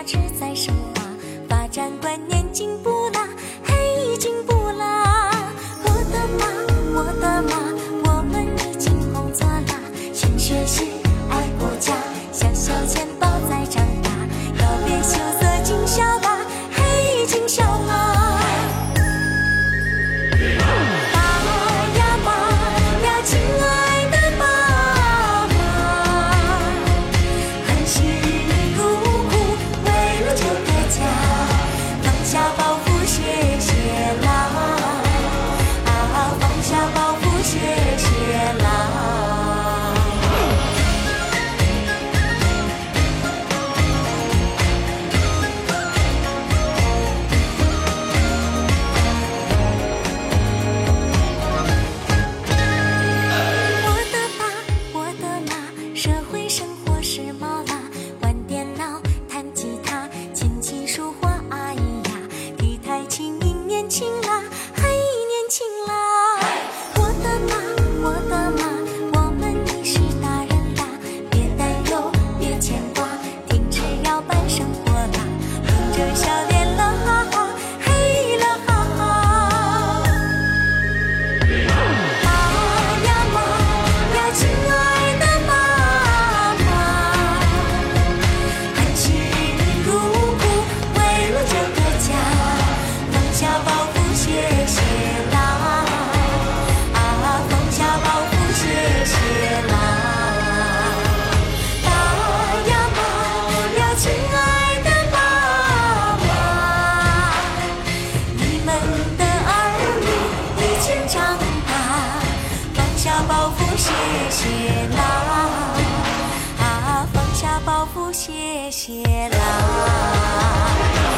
价值在升华，发展观念进步了，嘿，进步。哦，谢谢啦。